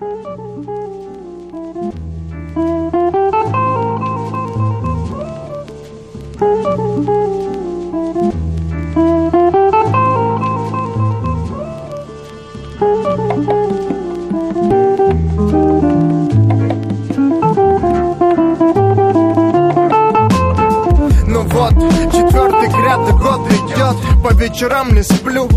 thank you четвертый гряд год идет. По вечерам не сплю.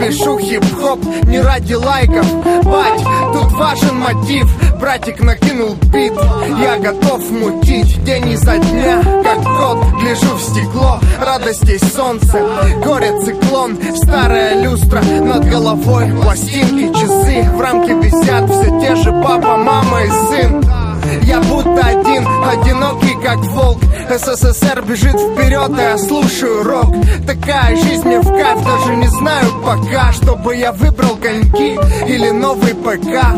Пишу хип-хоп не ради лайков. Бать, тут важен мотив. Братик накинул бит. Я готов мутить день изо дня. Как кот, гляжу в стекло. Радостей солнце, горе циклон. Старая люстра над головой. Пластинки, часы В рамке висят. Все те же папа, мама и сын. Я будто один, одинокий как волк СССР бежит вперед, а я слушаю рок. Такая жизнь мне в кайф, даже не знаю пока Чтобы я выбрал коньки или новый ПК.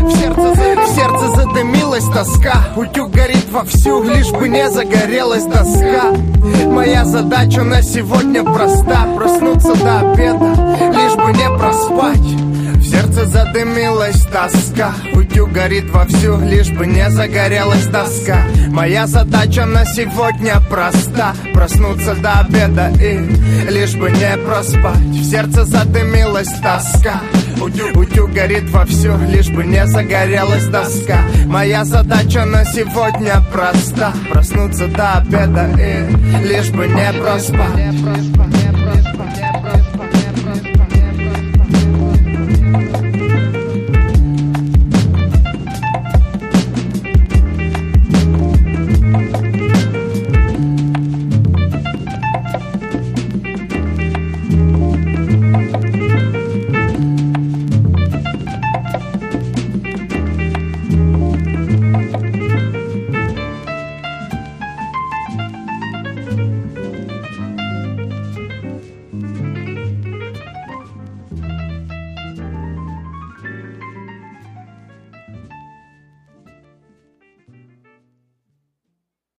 В сердце, в сердце задымилась тоска. Утюг горит вовсю, лишь бы не загорелась доска Моя задача на сегодня проста. Проснуться до обеда, лишь бы не проспать. В сердце задымилась тоска Утюг горит вовсю, лишь бы не загорелась доска Моя задача на сегодня проста Проснуться до обеда и лишь бы не проспать. В сердце задымилась тоска. Утюг, утюг горит вовсю, лишь бы не загорелась доска Моя задача на сегодня проста Проснуться до обеда и лишь бы не проспать